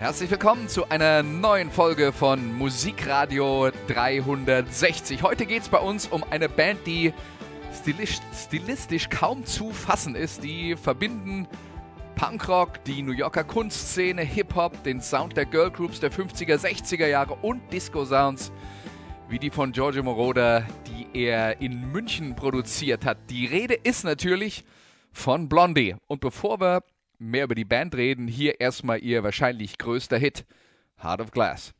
Herzlich willkommen zu einer neuen Folge von Musikradio 360. Heute geht es bei uns um eine Band, die stilistisch, stilistisch kaum zu fassen ist. Die verbinden Punkrock, die New Yorker Kunstszene, Hip-Hop, den Sound der Girlgroups der 50er, 60er Jahre und Disco-Sounds, wie die von Giorgio Moroder, die er in München produziert hat. Die Rede ist natürlich von Blondie. Und bevor wir mehr über die Band reden, hier erstmal ihr wahrscheinlich größter Hit, Heart of Glass.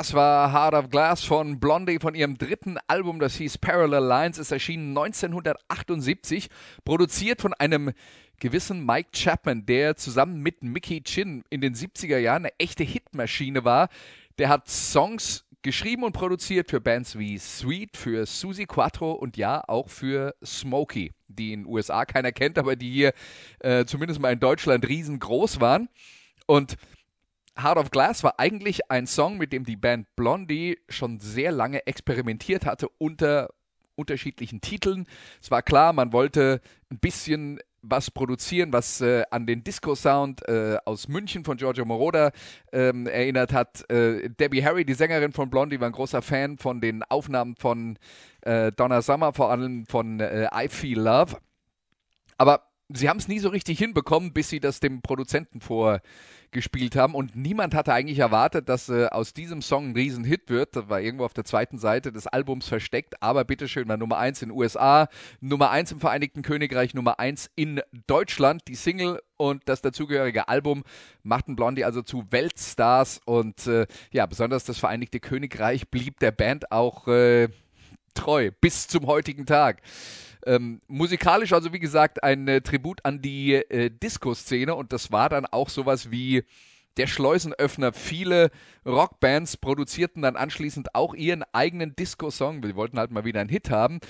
Das war Heart of Glass von Blondie von ihrem dritten Album, das hieß Parallel Lines. Es erschien 1978, produziert von einem gewissen Mike Chapman, der zusammen mit Mickey Chin in den 70er Jahren eine echte Hitmaschine war. Der hat Songs geschrieben und produziert für Bands wie Sweet, für Susie Quattro und ja, auch für Smokey, die in den USA keiner kennt, aber die hier äh, zumindest mal in Deutschland riesengroß waren. Und Heart of Glass war eigentlich ein Song, mit dem die Band Blondie schon sehr lange experimentiert hatte unter unterschiedlichen Titeln. Es war klar, man wollte ein bisschen was produzieren, was äh, an den Disco-Sound äh, aus München von Giorgio Moroder ähm, erinnert hat. Äh, Debbie Harry, die Sängerin von Blondie, war ein großer Fan von den Aufnahmen von äh, Donna Summer, vor allem von äh, I Feel Love. Aber sie haben es nie so richtig hinbekommen, bis sie das dem Produzenten vor gespielt haben. Und niemand hatte eigentlich erwartet, dass äh, aus diesem Song ein Riesenhit wird. Das war irgendwo auf der zweiten Seite des Albums versteckt. Aber bitteschön, war Nummer 1 in den USA, Nummer 1 im Vereinigten Königreich, Nummer 1 in Deutschland. Die Single und das dazugehörige Album machten Blondie also zu Weltstars. Und äh, ja, besonders das Vereinigte Königreich blieb der Band auch äh, treu bis zum heutigen Tag. Ähm, musikalisch also wie gesagt ein äh, Tribut an die äh, Disco-Szene und das war dann auch sowas wie der Schleusenöffner. Viele Rockbands produzierten dann anschließend auch ihren eigenen Disco-Song. Wir wollten halt mal wieder einen Hit haben.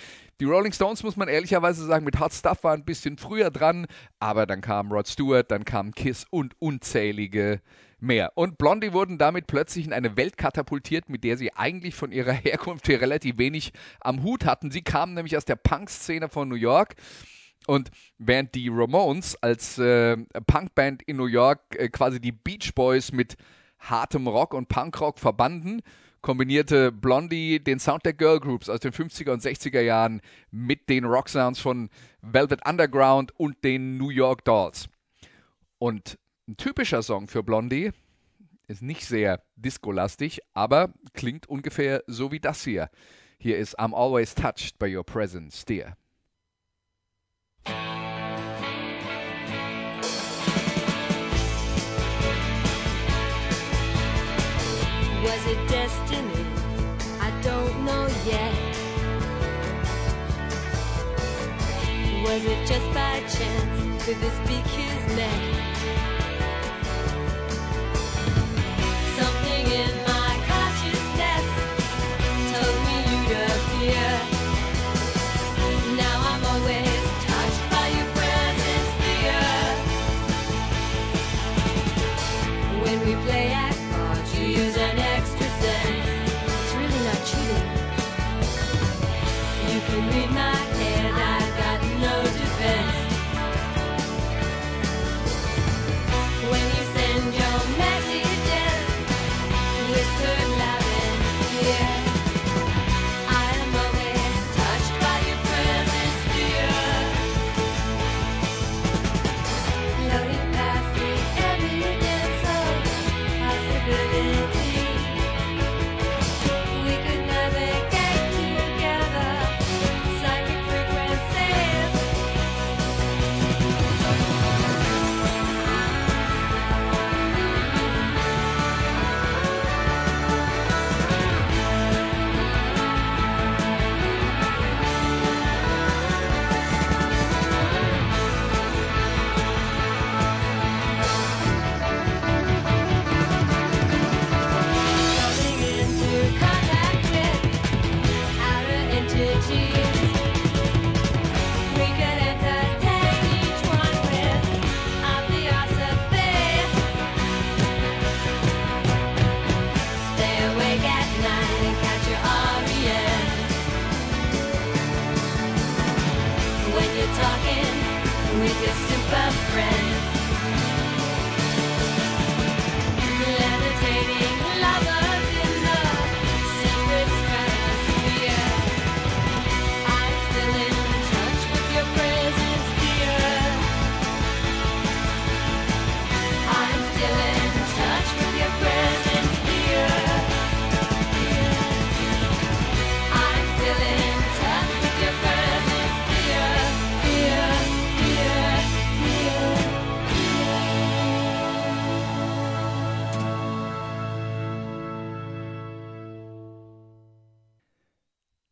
Die Rolling Stones, muss man ehrlicherweise sagen, mit Hot Stuff war ein bisschen früher dran, aber dann kam Rod Stewart, dann kam Kiss und unzählige mehr. Und Blondie wurden damit plötzlich in eine Welt katapultiert, mit der sie eigentlich von ihrer Herkunft her relativ wenig am Hut hatten. Sie kamen nämlich aus der Punk-Szene von New York. Und während die Ramones als äh, Punkband in New York äh, quasi die Beach Boys mit hartem Rock und Punkrock verbanden, kombinierte Blondie den Sound der Girl Groups aus den 50er und 60er Jahren mit den Rocksounds von Velvet Underground und den New York Dolls. Und ein typischer Song für Blondie ist nicht sehr disco-lastig, aber klingt ungefähr so wie das hier. Hier ist I'm always touched by your presence, dear. Was it destiny? I don't know yet. Was it just by chance? Could this be kismet?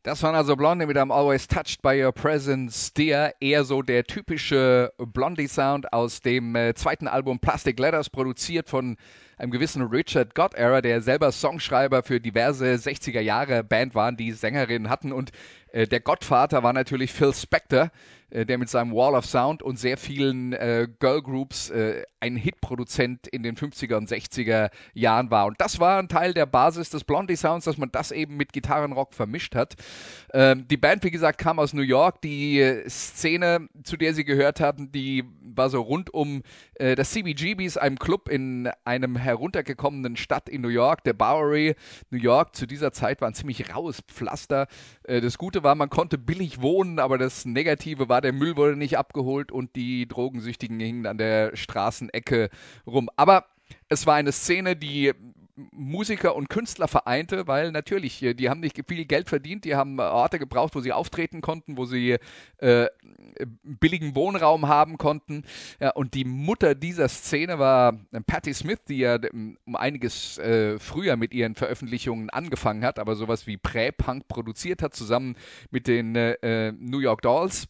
Das waren also Blondie mit einem Always Touched by Your Presence, der eher so der typische Blondie-Sound aus dem äh, zweiten Album Plastic Letters, produziert von einem gewissen Richard Gottera, der selber Songschreiber für diverse 60er Jahre Band waren, die Sängerinnen hatten. Und äh, der Gottvater war natürlich Phil Spector, der mit seinem Wall of Sound und sehr vielen äh, Girl Groups äh, ein Hitproduzent in den 50er und 60er Jahren war. Und das war ein Teil der Basis des Blondie Sounds, dass man das eben mit Gitarrenrock vermischt hat. Ähm, die Band, wie gesagt, kam aus New York. Die äh, Szene, zu der sie gehört hatten, die war so rund um äh, das CBGBs, einem Club in einem heruntergekommenen Stadt in New York, der Bowery, New York. Zu dieser Zeit war ein ziemlich raues Pflaster. Äh, das Gute war, man konnte billig wohnen, aber das Negative war, der Müll wurde nicht abgeholt und die Drogensüchtigen hingen an der Straßenecke rum. Aber es war eine Szene, die Musiker und Künstler vereinte, weil natürlich, äh, die haben nicht viel Geld verdient, die haben Orte gebraucht, wo sie auftreten konnten, wo sie äh, billigen Wohnraum haben konnten. Ja, und die Mutter dieser Szene war äh, Patti Smith, die ja ähm, um einiges äh, früher mit ihren Veröffentlichungen angefangen hat, aber sowas wie Prä-Punk produziert hat, zusammen mit den äh, äh New York Dolls.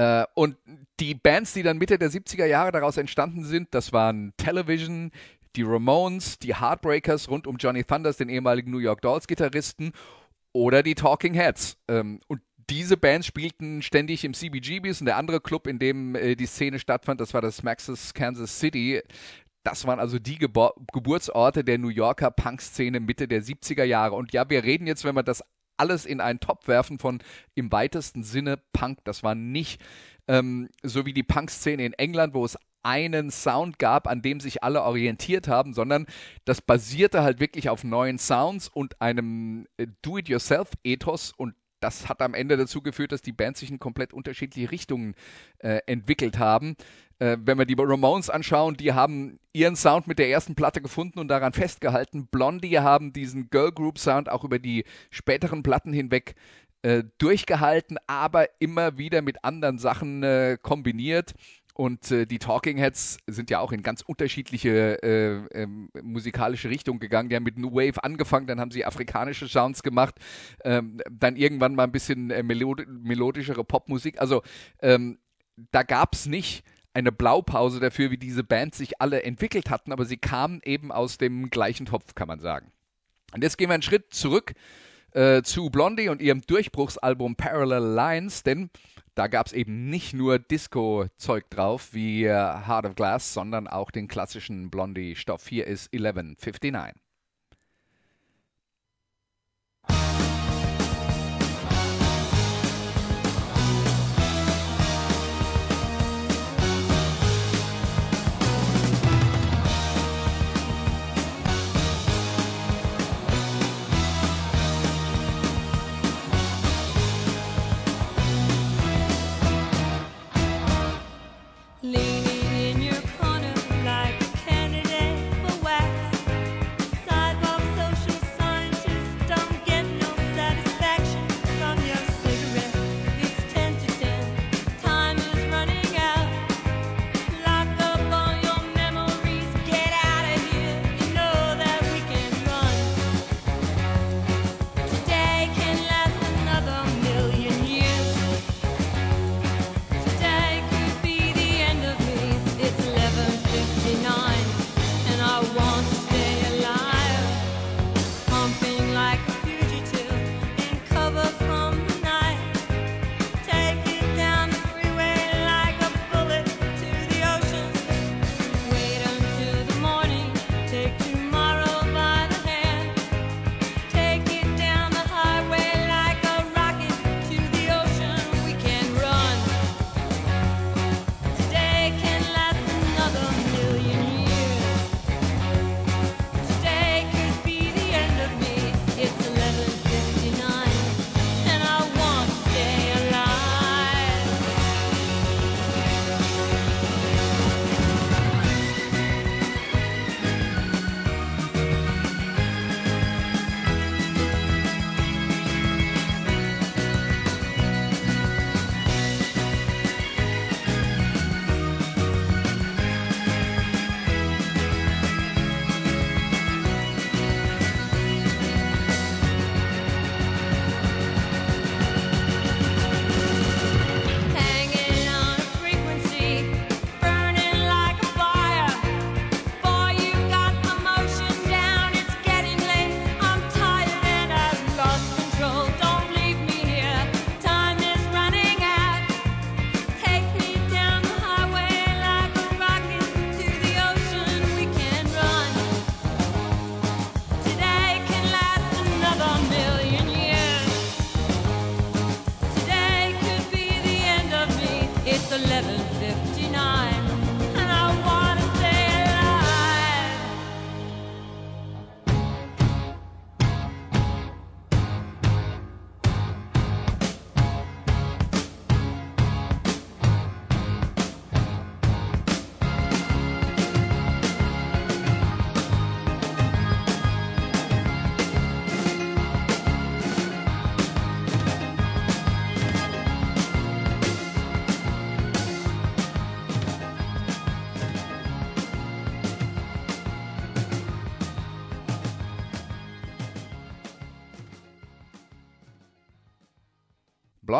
Äh, und die Bands, die dann Mitte der 70er Jahre daraus entstanden sind, das waren Television, die Ramones, die Heartbreakers rund um Johnny Thunders, den ehemaligen New York Dolls-Gitarristen, oder die Talking Heads. Ähm, und diese Bands spielten ständig im CBGBs und der andere Club, in dem äh, die Szene stattfand, das war das Maxis Kansas City. Das waren also die Gebor Geburtsorte der New Yorker Punk-Szene Mitte der 70er Jahre. Und ja, wir reden jetzt, wenn wir das alles in einen Topf werfen von im weitesten Sinne Punk. Das war nicht ähm, so wie die Punk-Szene in England, wo es einen Sound gab, an dem sich alle orientiert haben, sondern das basierte halt wirklich auf neuen Sounds und einem äh, Do-it-yourself-Ethos und das hat am Ende dazu geführt, dass die Bands sich in komplett unterschiedliche Richtungen äh, entwickelt haben. Äh, wenn wir die Ramones anschauen, die haben ihren Sound mit der ersten Platte gefunden und daran festgehalten. Blondie haben diesen Girl Group Sound auch über die späteren Platten hinweg äh, durchgehalten, aber immer wieder mit anderen Sachen äh, kombiniert. Und äh, die Talking Heads sind ja auch in ganz unterschiedliche äh, äh, musikalische Richtungen gegangen. Die haben mit New Wave angefangen, dann haben sie afrikanische Sounds gemacht, ähm, dann irgendwann mal ein bisschen äh, melod melodischere Popmusik. Also ähm, da gab es nicht eine Blaupause dafür, wie diese Bands sich alle entwickelt hatten, aber sie kamen eben aus dem gleichen Topf, kann man sagen. Und jetzt gehen wir einen Schritt zurück äh, zu Blondie und ihrem Durchbruchsalbum Parallel Lines, denn da gab es eben nicht nur Disco-Zeug drauf wie äh, Heart of Glass, sondern auch den klassischen Blondie-Stoff. Hier ist 1159.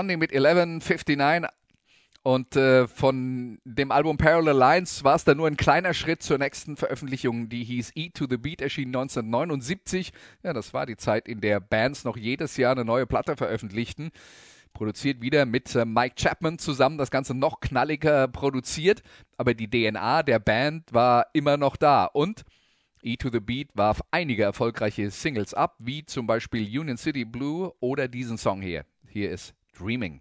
Blondie mit 1159 und äh, von dem Album Parallel Lines war es dann nur ein kleiner Schritt zur nächsten Veröffentlichung, die hieß E to the Beat, erschien 1979. Ja, das war die Zeit, in der Bands noch jedes Jahr eine neue Platte veröffentlichten. Produziert wieder mit äh, Mike Chapman zusammen, das Ganze noch knalliger produziert, aber die DNA der Band war immer noch da. Und E to the Beat warf einige erfolgreiche Singles ab, wie zum Beispiel Union City Blue oder diesen Song hier. Hier ist Dreaming.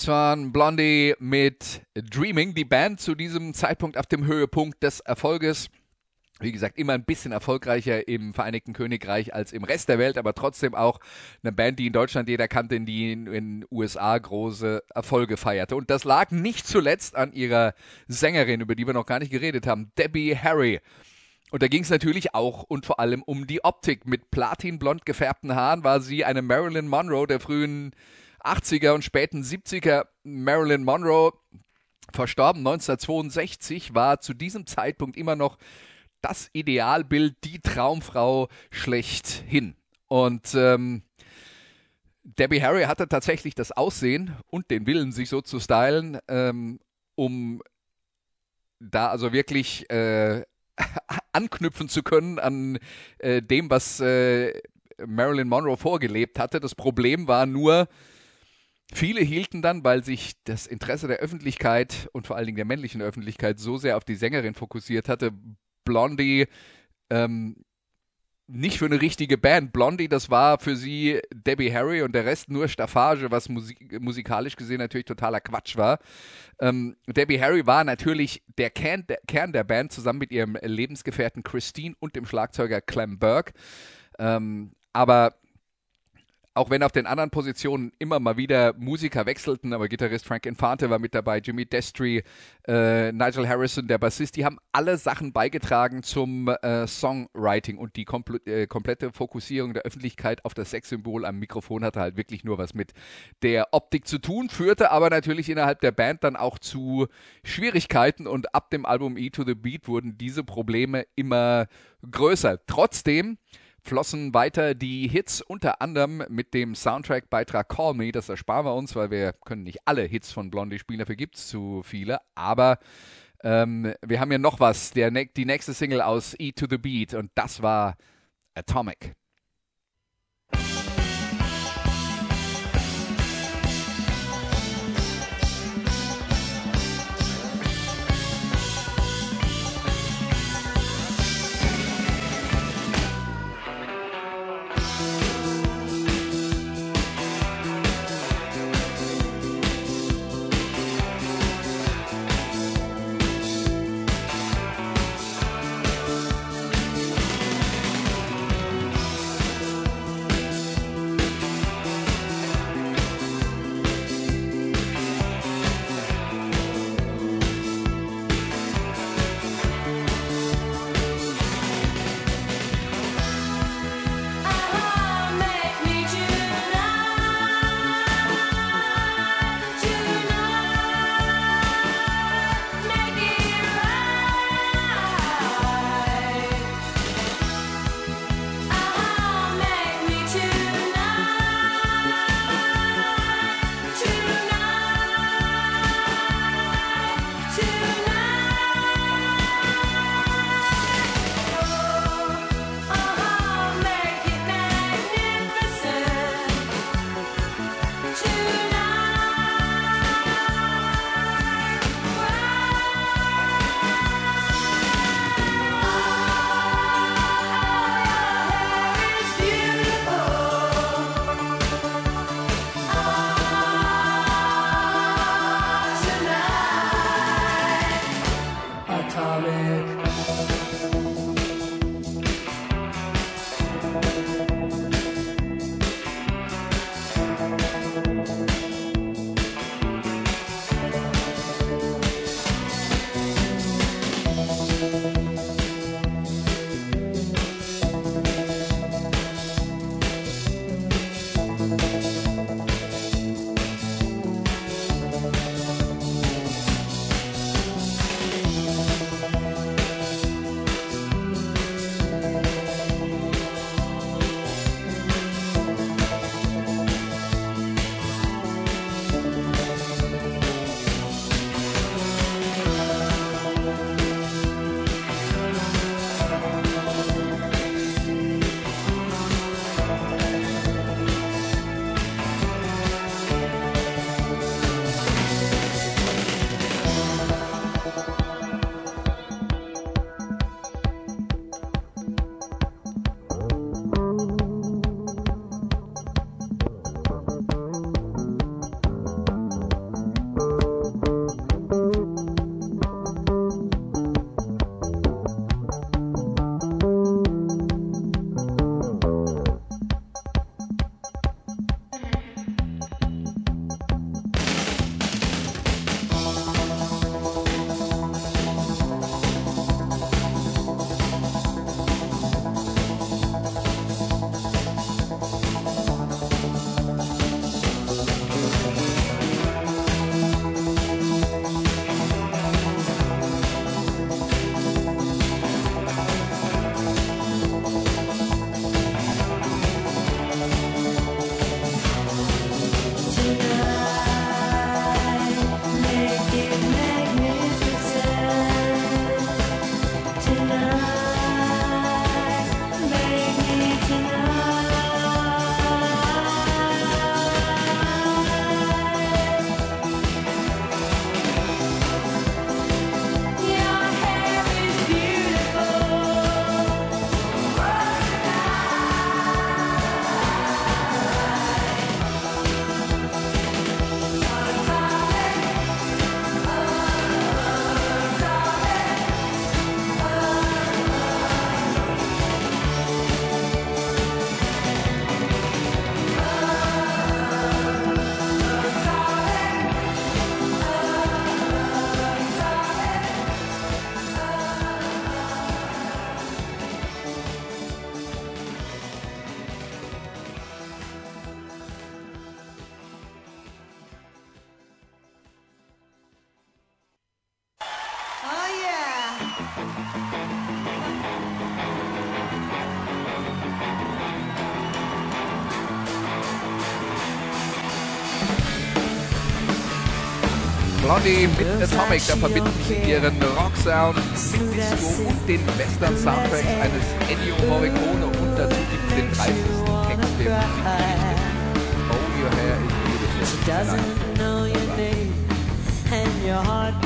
Das waren Blondie mit Dreaming, die Band zu diesem Zeitpunkt auf dem Höhepunkt des Erfolges. Wie gesagt, immer ein bisschen erfolgreicher im Vereinigten Königreich als im Rest der Welt, aber trotzdem auch eine Band, die in Deutschland jeder kannte, die in den USA große Erfolge feierte. Und das lag nicht zuletzt an ihrer Sängerin, über die wir noch gar nicht geredet haben, Debbie Harry. Und da ging es natürlich auch und vor allem um die Optik. Mit platinblond gefärbten Haaren war sie eine Marilyn Monroe der frühen 80er und späten 70er Marilyn Monroe, verstorben 1962, war zu diesem Zeitpunkt immer noch das Idealbild, die Traumfrau schlechthin. Und ähm, Debbie Harry hatte tatsächlich das Aussehen und den Willen, sich so zu stylen, ähm, um da also wirklich äh, anknüpfen zu können an äh, dem, was äh, Marilyn Monroe vorgelebt hatte. Das Problem war nur, Viele hielten dann, weil sich das Interesse der Öffentlichkeit und vor allen Dingen der männlichen Öffentlichkeit so sehr auf die Sängerin fokussiert hatte, Blondie ähm, nicht für eine richtige Band. Blondie, das war für sie Debbie Harry und der Rest nur Staffage, was musik musikalisch gesehen natürlich totaler Quatsch war. Ähm, Debbie Harry war natürlich der Kern, der Kern, der Band zusammen mit ihrem Lebensgefährten Christine und dem Schlagzeuger Clem Burke. Ähm, aber auch wenn auf den anderen Positionen immer mal wieder Musiker wechselten, aber Gitarrist Frank Infante war mit dabei, Jimmy Destry, äh, Nigel Harrison, der Bassist, die haben alle Sachen beigetragen zum äh, Songwriting und die kompl äh, komplette Fokussierung der Öffentlichkeit auf das Sexsymbol am Mikrofon hatte halt wirklich nur was mit der Optik zu tun, führte aber natürlich innerhalb der Band dann auch zu Schwierigkeiten und ab dem Album E to the Beat wurden diese Probleme immer größer. Trotzdem flossen weiter die Hits, unter anderem mit dem Soundtrack-Beitrag Call Me. Das ersparen wir uns, weil wir können nicht alle Hits von Blondie spielen, dafür gibt es zu viele. Aber ähm, wir haben ja noch was, der, die nächste Single aus E to the Beat und das war Atomic. Blondie mit Atomic, da verbinden sie ihren Rocksound mit Disco und den Western-Soundtracks eines Ennio Morricone und dazu gibt es den 30. Text der Musikgeschichte. Oh, your hair is beautiful.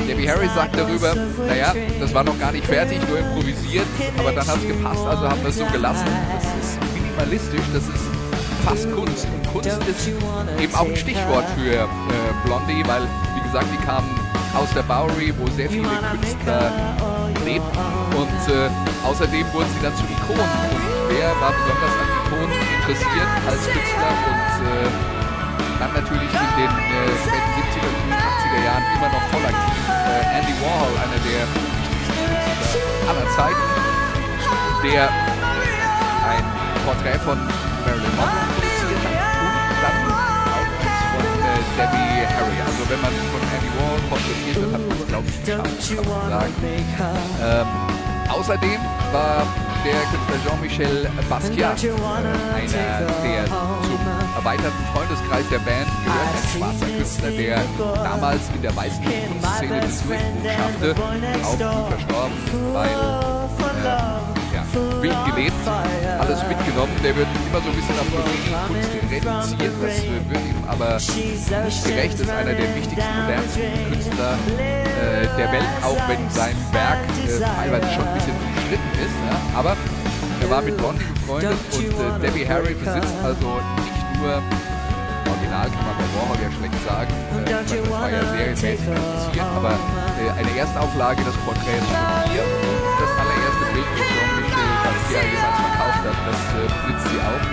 Debbie Harry sagt darüber, naja, das war noch gar nicht fertig, nur improvisiert, aber dann hat es gepasst, also haben wir es so gelassen. Das ist minimalistisch, das ist fast Kunst. Und Kunst ist eben auch ein Stichwort für äh, Blondie, weil, gesagt, die kamen aus der Bowery, wo sehr viele Künstler lebten und äh, außerdem wurden sie dann zu Ikonen. Und wer war besonders an Ikonen interessiert als Künstler und äh, dann natürlich in den äh, späten 70er, frühen 80er Jahren immer noch voll aktiv. Äh, Andy Warhol, einer der wichtigsten Künstler aller Zeiten, der ein Porträt von Marilyn Monroe Debbie Harry. Also wenn man von Andy Warhol porträtiert wird, hat man es glaube ich kann man sagen. Ähm, außerdem war der Künstler Jean-Michel Basquiat, äh, einer der zum erweiterten Freundeskreis der Band gehört, ein schwarzer Künstler, der damals in der weißen Kunstszene den Durchbruch schaffte, auch früh verstorben, weil äh, wild gelebt, alles mitgenommen. Der wird immer so ein bisschen auf Kunst reduziert, das wird ihm aber nicht gerecht. Ist einer der wichtigsten, modernsten Künstler äh, der Welt, auch wenn sein Werk äh, teilweise schon ein bisschen umstritten ist. Ja? Aber er war mit Blondie befreundet und äh, Debbie Harry besitzt also nicht nur Original kann man bei Warhol ja schlecht sagen, äh, das war ja serienmäßig produziert, aber äh, eine Erstauflage des Porträts von hier und das allererste Bild mit Jean-Michel Basquiat jemals verkauft hat, das äh, sie auch.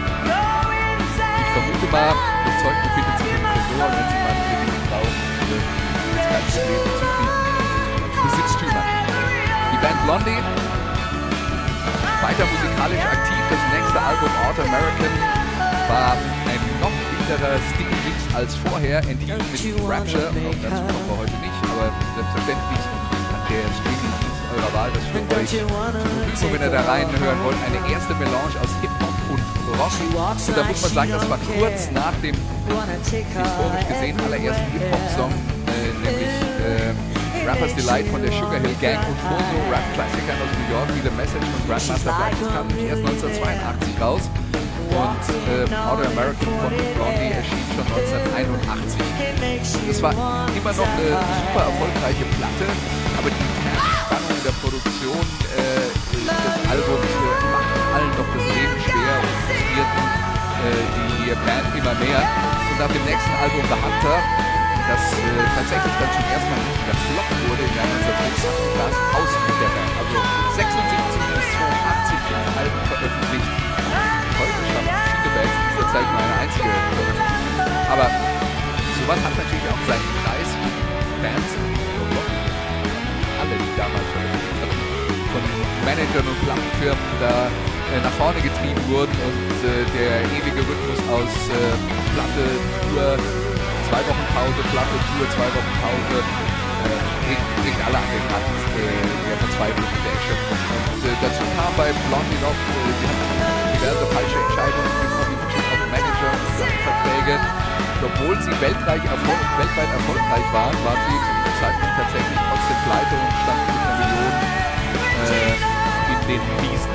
Ich vermute mal, das Zeug befindet sich im Tresor wenn Sie mal eine Dinge brauchen, äh, ist kein Problem bezüglich Besitztümer. Die Band Blondie, weiter musikalisch aktiv, das nächste Album Art American war ein noch wilderer Sticky-Mix als vorher, enthielt mit Rapture, auch dazu kommen wir heute nicht, aber selbstverständlich hat der Streaming-Dienst eurer Wahl das für euch Verfügung, wenn ihr da reinhören wollt, eine erste Melange aus Hip-Hop und Rock. Und da muss man sagen, das war kurz nach dem historisch gesehen allerersten Hip-Hop-Song, äh, nämlich äh, Rappers Delight von der Sugar Hill Gang und vor so Rap-Klassikern aus New York wie The Message von Grandmaster Flash. Das kam nämlich erst 1982 raus. Und äh, Modern American von Blondie erschien schon 1981. Das war immer noch eine super erfolgreiche Platte, aber die äh, macht allen doch das Leben schwer und frustrierten äh, die Band immer mehr. Und nach dem nächsten Album The Hunter das äh, tatsächlich dann zum ersten Mal wieder Flop wurde im Jahr 1986, war es aus mit der Band. Also 76 bis 82 fünf Alben veröffentlicht. Heute schaffen viele Bands in dieser Zeit nur eine einzige veröffentlichen. Aber sowas hat natürlich auch seinen Preis. Bands, alle, die damals veröffentlicht von Managern und Plattenfirmen da äh, nach vorne getrieben wurden und äh, der ewige Rhythmus aus äh, Platte, Tour, zwei Wochen Pause, Platte, Tour, zwei Wochen Pause, bringt, alle an den Rand der Verzweiflung und der Erschöpfung. Und dazu kam bei Blondie noch, hatten diverse falsche Entscheidungen getroffen in Bezug auf und Verträge. Obwohl sie weltweit erfolgreich waren, waren sie zu diesem Zeitpunkt tatsächlich trotzdem pleite und standen äh, in den Wiesen.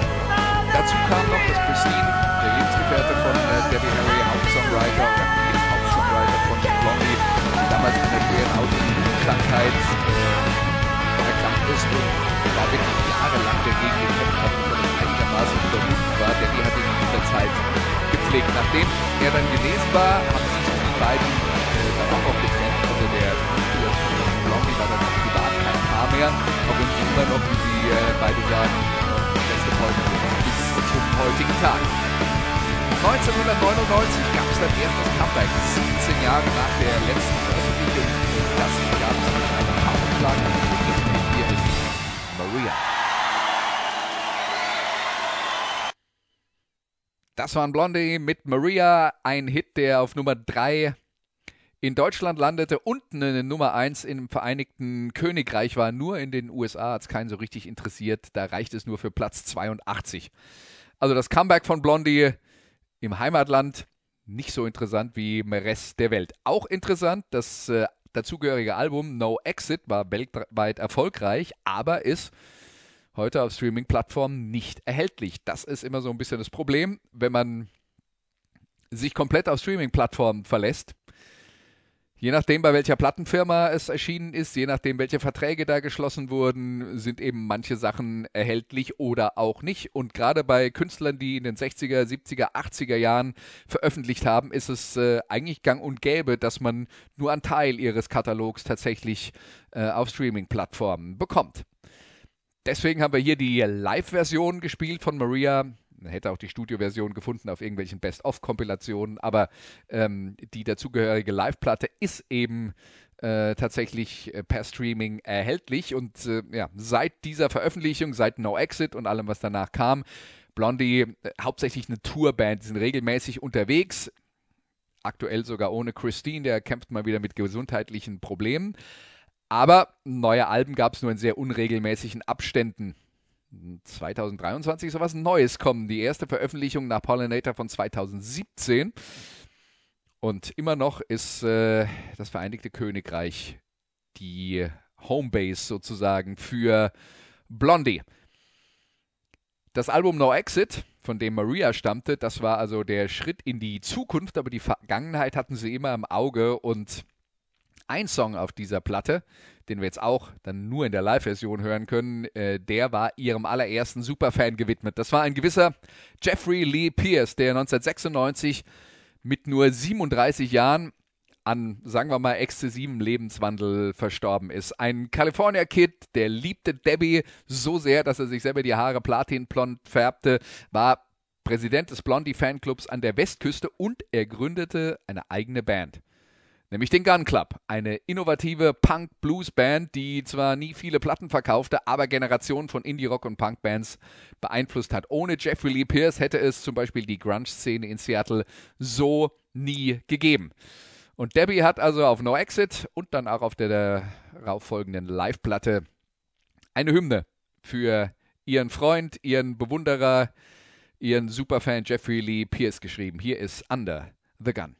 Dazu kam noch, dass Christine, der Lebensgefährte von äh, Debbie Harry, Hauptsongwriter oder Hauptsongwriter von Blondie, die damals an einer schweren Autoimmunkrankheit äh, erkrankt ist und da wirklich jahrelang dagegen gekämpft hat und das einigermaßen überwunden war. Debbie hat ihn in dieser Zeit gepflegt. Nachdem er dann genesen war, haben sich die beiden äh, dann auch noch getrennt. Also der Blondie war dann auch privat kein Paar mehr, auch wenn sie immer noch, äh, beide sagen, beste Freunde bis zum heutigen Tag. 1999 gab es dann erst das Comeback, 17 Jahre nach der letzten Veröffentlichung. Das gab es mit einem Powerschlag. Hier ist Maria. Das waren Blondie mit Maria, ein Hit, der auf Nummer 3 in Deutschland landete und eine Nummer 1 im Vereinigten Königreich war. Nur in den USA hat es keinen so richtig interessiert. Da reicht es nur für Platz 82. Also das Comeback von Blondie im Heimatland nicht so interessant wie im Rest der Welt. Auch interessant, das äh, dazugehörige Album No Exit war weltweit erfolgreich, aber ist heute auf Streaming-Plattformen nicht erhältlich. Das ist immer so ein bisschen das Problem, wenn man sich komplett auf Streaming-Plattformen verlässt Je nachdem, bei welcher Plattenfirma es erschienen ist, je nachdem, welche Verträge da geschlossen wurden, sind eben manche Sachen erhältlich oder auch nicht. Und gerade bei Künstlern, die in den 60er, 70er, 80er Jahren veröffentlicht haben, ist es äh, eigentlich gang und gäbe, dass man nur einen Teil ihres Katalogs tatsächlich äh, auf Streaming-Plattformen bekommt. Deswegen haben wir hier die Live-Version gespielt von Maria hätte auch die Studioversion gefunden auf irgendwelchen Best-of-Kompilationen, aber ähm, die dazugehörige Live-Platte ist eben äh, tatsächlich äh, per Streaming erhältlich. Und äh, ja, seit dieser Veröffentlichung, seit No Exit und allem, was danach kam, Blondie äh, hauptsächlich eine Tourband, die sind regelmäßig unterwegs. Aktuell sogar ohne Christine, der kämpft mal wieder mit gesundheitlichen Problemen. Aber neue Alben gab es nur in sehr unregelmäßigen Abständen. 2023 sowas Neues kommen. Die erste Veröffentlichung nach Pollinator von 2017. Und immer noch ist äh, das Vereinigte Königreich die Homebase sozusagen für Blondie. Das Album No Exit, von dem Maria stammte, das war also der Schritt in die Zukunft, aber die Vergangenheit hatten sie immer im Auge und ein Song auf dieser Platte, den wir jetzt auch dann nur in der Live-Version hören können, äh, der war ihrem allerersten Superfan gewidmet. Das war ein gewisser Jeffrey Lee Pierce, der 1996 mit nur 37 Jahren an, sagen wir mal, exzessivem Lebenswandel verstorben ist. Ein California-Kid, der liebte Debbie so sehr, dass er sich selber die Haare platinblond färbte, war Präsident des Blondie-Fanclubs an der Westküste und er gründete eine eigene Band nämlich den Gun Club, eine innovative Punk-Blues-Band, die zwar nie viele Platten verkaufte, aber Generationen von Indie-Rock- und Punk-Bands beeinflusst hat. Ohne Jeffrey Lee Pierce hätte es zum Beispiel die Grunge-Szene in Seattle so nie gegeben. Und Debbie hat also auf No Exit und dann auch auf der darauffolgenden Live-Platte eine Hymne für ihren Freund, ihren Bewunderer, ihren Superfan Jeffrey Lee Pierce geschrieben. Hier ist Under the Gun.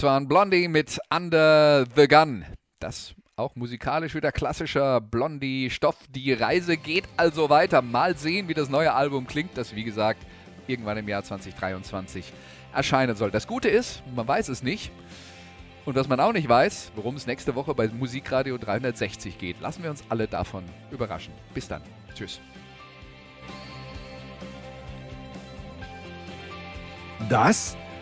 Das waren Blondie mit Under the Gun. Das auch musikalisch wieder klassischer Blondie-Stoff. Die Reise geht also weiter. Mal sehen, wie das neue Album klingt, das wie gesagt irgendwann im Jahr 2023 erscheinen soll. Das Gute ist, man weiß es nicht. Und was man auch nicht weiß, worum es nächste Woche bei Musikradio 360 geht. Lassen wir uns alle davon überraschen. Bis dann. Tschüss. Das